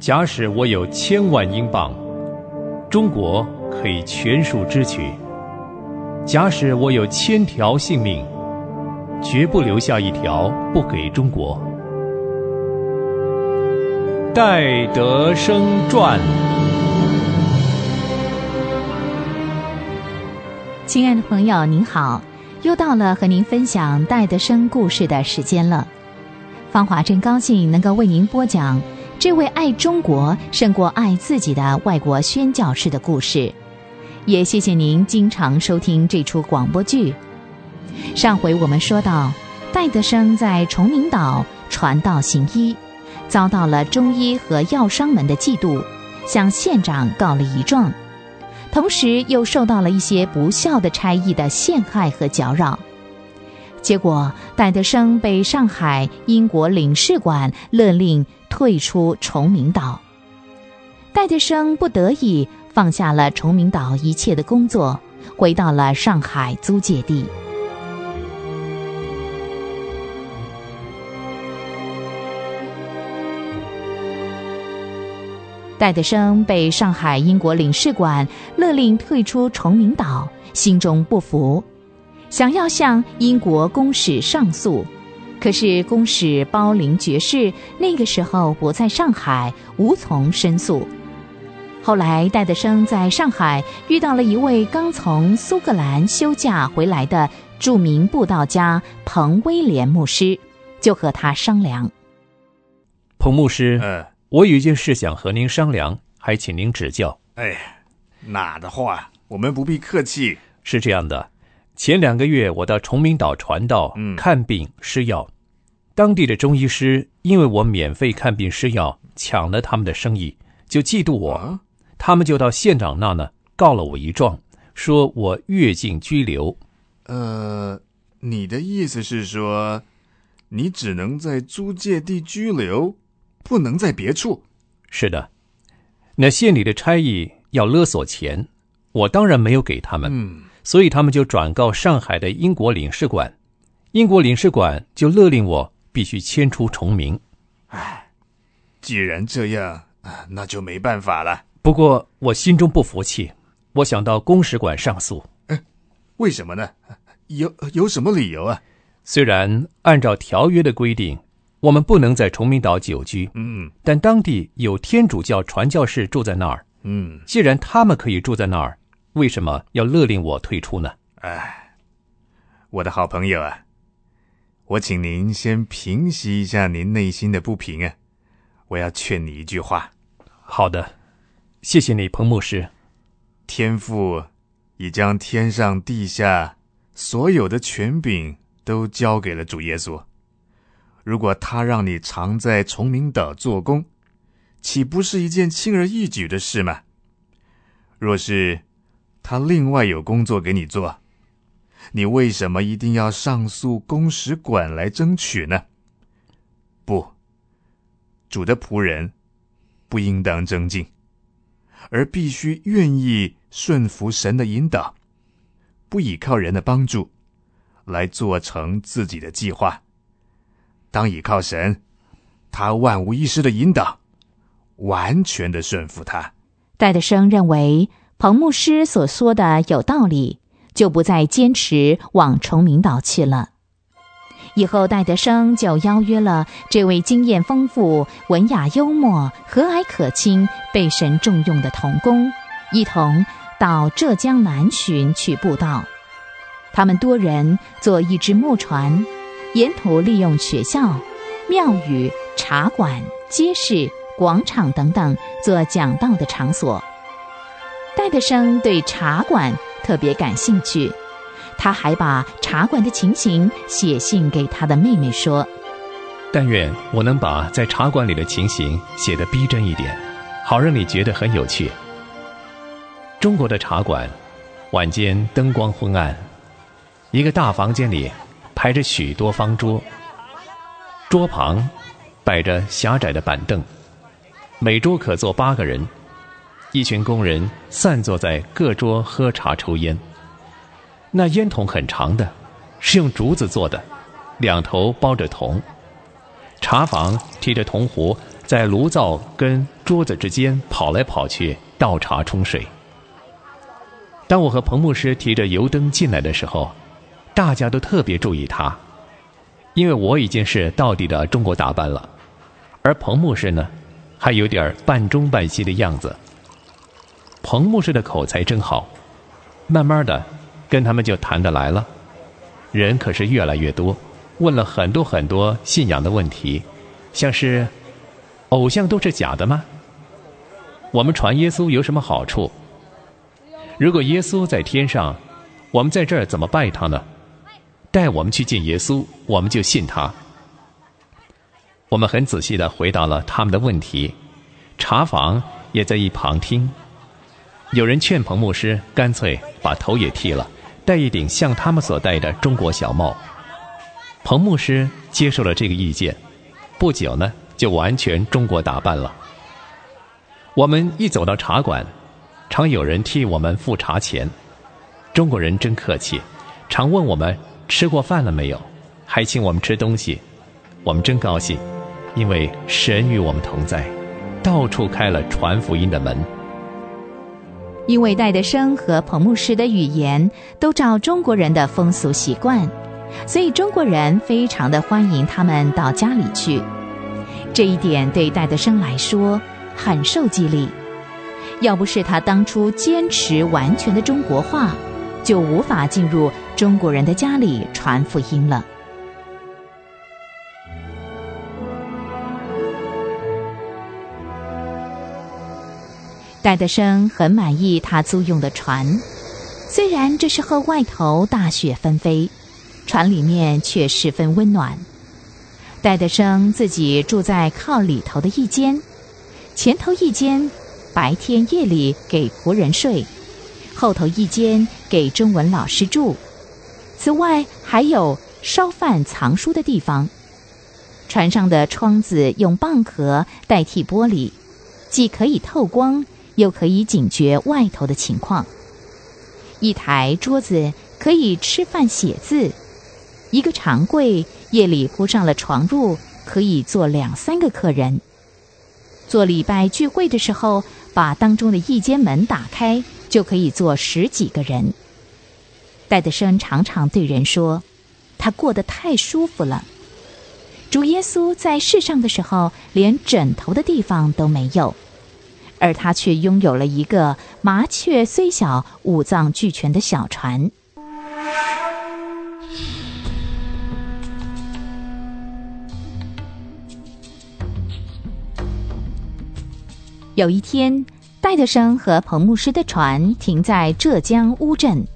假使我有千万英镑，中国可以全数支取；假使我有千条性命，绝不留下一条不给中国。戴德生传。亲爱的朋友，您好，又到了和您分享戴德生故事的时间了。芳华真高兴能够为您播讲这位爱中国胜过爱自己的外国宣教士的故事，也谢谢您经常收听这出广播剧。上回我们说到，戴德生在崇明岛传道行医，遭到了中医和药商们的嫉妒，向县长告了一状。同时又受到了一些不孝的差役的陷害和搅扰，结果戴德生被上海英国领事馆勒令退出崇明岛。戴德生不得已放下了崇明岛一切的工作，回到了上海租界地。戴德生被上海英国领事馆勒令退出崇明岛，心中不服，想要向英国公使上诉，可是公使包林爵士那个时候不在上海，无从申诉。后来，戴德生在上海遇到了一位刚从苏格兰休假回来的著名布道家彭威廉牧师，就和他商量。彭牧师，嗯。我有一件事想和您商量，还请您指教。哎，哪的话，我们不必客气。是这样的，前两个月我到崇明岛传道、看病施药，当地的中医师因为我免费看病施药，抢了他们的生意，就嫉妒我，他们就到县长那呢告了我一状，说我越境拘留。呃，你的意思是说，你只能在租界地拘留？不能在别处。是的，那县里的差役要勒索钱，我当然没有给他们。嗯，所以他们就转告上海的英国领事馆，英国领事馆就勒令我必须迁出崇明。唉，既然这样，那就没办法了。不过我心中不服气，我想到公使馆上诉。哎，为什么呢？有有什么理由啊？虽然按照条约的规定。我们不能在崇明岛久居，嗯，但当地有天主教传教士住在那儿，嗯，既然他们可以住在那儿，为什么要勒令我退出呢？哎，我的好朋友啊，我请您先平息一下您内心的不平啊，我要劝你一句话。好的，谢谢你，彭牧师。天父已将天上地下所有的权柄都交给了主耶稣。如果他让你常在崇明岛做工，岂不是一件轻而易举的事吗？若是他另外有工作给你做，你为什么一定要上诉公使馆来争取呢？不，主的仆人不应当争竞，而必须愿意顺服神的引导，不依靠人的帮助来做成自己的计划。当倚靠神，他万无一失的引导，完全的顺服他。戴德生认为彭牧师所说的有道理，就不再坚持往崇明岛去了。以后，戴德生就邀约了这位经验丰富、文雅幽默、和蔼可亲、被神重用的童工，一同到浙江南巡去布道。他们多人坐一只木船。沿途利用学校、庙宇、茶馆、街市、广场等等做讲道的场所。戴德生对茶馆特别感兴趣，他还把茶馆的情形写信给他的妹妹说：“但愿我能把在茶馆里的情形写得逼真一点，好让你觉得很有趣。”中国的茶馆，晚间灯光昏暗，一个大房间里。排着许多方桌，桌旁摆着狭窄的板凳，每桌可坐八个人。一群工人散坐在各桌喝茶抽烟。那烟筒很长的，是用竹子做的，两头包着铜。茶房提着铜壶，在炉灶跟桌子之间跑来跑去倒茶冲水。当我和彭牧师提着油灯进来的时候，大家都特别注意他，因为我已经是到底的中国打扮了，而彭牧师呢，还有点半中半西的样子。彭牧师的口才真好，慢慢的，跟他们就谈得来了。人可是越来越多，问了很多很多信仰的问题，像是，偶像都是假的吗？我们传耶稣有什么好处？如果耶稣在天上，我们在这儿怎么拜他呢？带我们去见耶稣，我们就信他。我们很仔细的回答了他们的问题，茶房也在一旁听。有人劝彭牧师干脆把头也剃了，戴一顶像他们所戴的中国小帽。彭牧师接受了这个意见，不久呢就完全中国打扮了。我们一走到茶馆，常有人替我们付茶钱。中国人真客气，常问我们。吃过饭了没有？还请我们吃东西，我们真高兴，因为神与我们同在，到处开了传福音的门。因为戴德生和彭牧师的语言都照中国人的风俗习惯，所以中国人非常的欢迎他们到家里去。这一点对戴德生来说很受激励。要不是他当初坚持完全的中国话。就无法进入中国人的家里传福音了。戴德生很满意他租用的船，虽然这时候外头大雪纷飞，船里面却十分温暖。戴德生自己住在靠里头的一间，前头一间，白天夜里给仆人睡。后头一间给中文老师住，此外还有烧饭藏书的地方。船上的窗子用蚌壳代替玻璃，既可以透光，又可以警觉外头的情况。一台桌子可以吃饭写字，一个长柜夜里铺上了床褥，可以坐两三个客人。做礼拜聚会的时候，把当中的一间门打开。就可以坐十几个人。戴德生常常对人说：“他过得太舒服了。”主耶稣在世上的时候，连枕头的地方都没有，而他却拥有了一个麻雀虽小、五脏俱全的小船。有一天。戴德生和彭牧师的船停在浙江乌镇，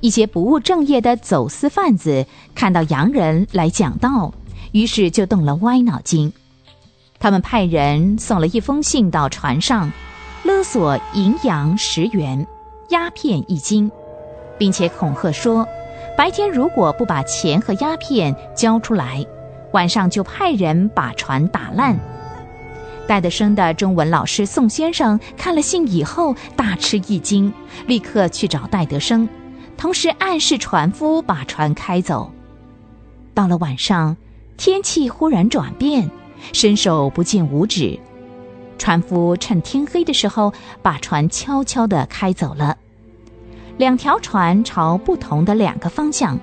一些不务正业的走私贩子看到洋人来讲道，于是就动了歪脑筋。他们派人送了一封信到船上，勒索银洋十元，鸦片一斤，并且恐吓说，白天如果不把钱和鸦片交出来，晚上就派人把船打烂。戴德生的中文老师宋先生看了信以后大吃一惊，立刻去找戴德生，同时暗示船夫把船开走。到了晚上，天气忽然转变，伸手不见五指，船夫趁天黑的时候把船悄悄地开走了。两条船朝不同的两个方向，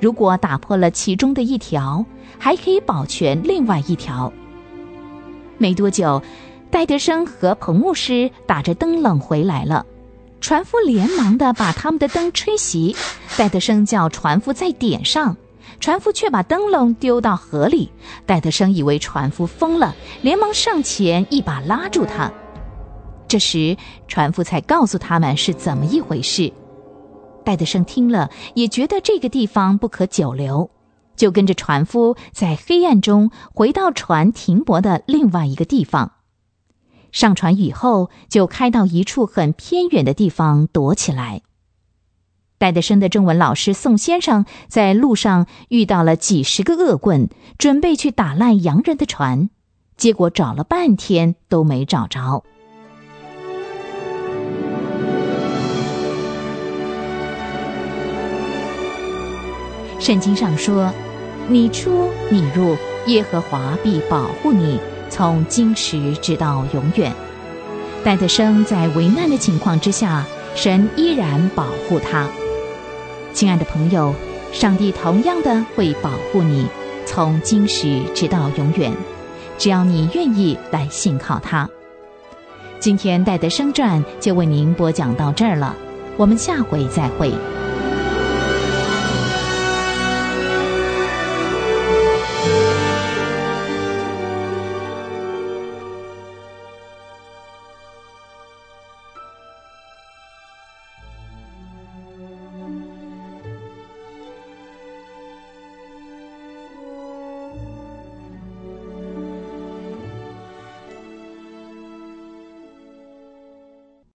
如果打破了其中的一条，还可以保全另外一条。没多久，戴德生和彭牧师打着灯笼回来了。船夫连忙的把他们的灯吹熄，戴德生叫船夫再点上，船夫却把灯笼丢到河里。戴德生以为船夫疯了，连忙上前一把拉住他。这时，船夫才告诉他们是怎么一回事。戴德生听了，也觉得这个地方不可久留。就跟着船夫在黑暗中回到船停泊的另外一个地方。上船以后，就开到一处很偏远的地方躲起来。戴德生的中文老师宋先生在路上遇到了几十个恶棍，准备去打烂洋人的船，结果找了半天都没找着。圣经上说。你出你入，耶和华必保护你，从今时直到永远。戴德生在危难的情况之下，神依然保护他。亲爱的朋友，上帝同样的会保护你，从今时直到永远，只要你愿意来信靠他。今天戴德生传就为您播讲到这儿了，我们下回再会。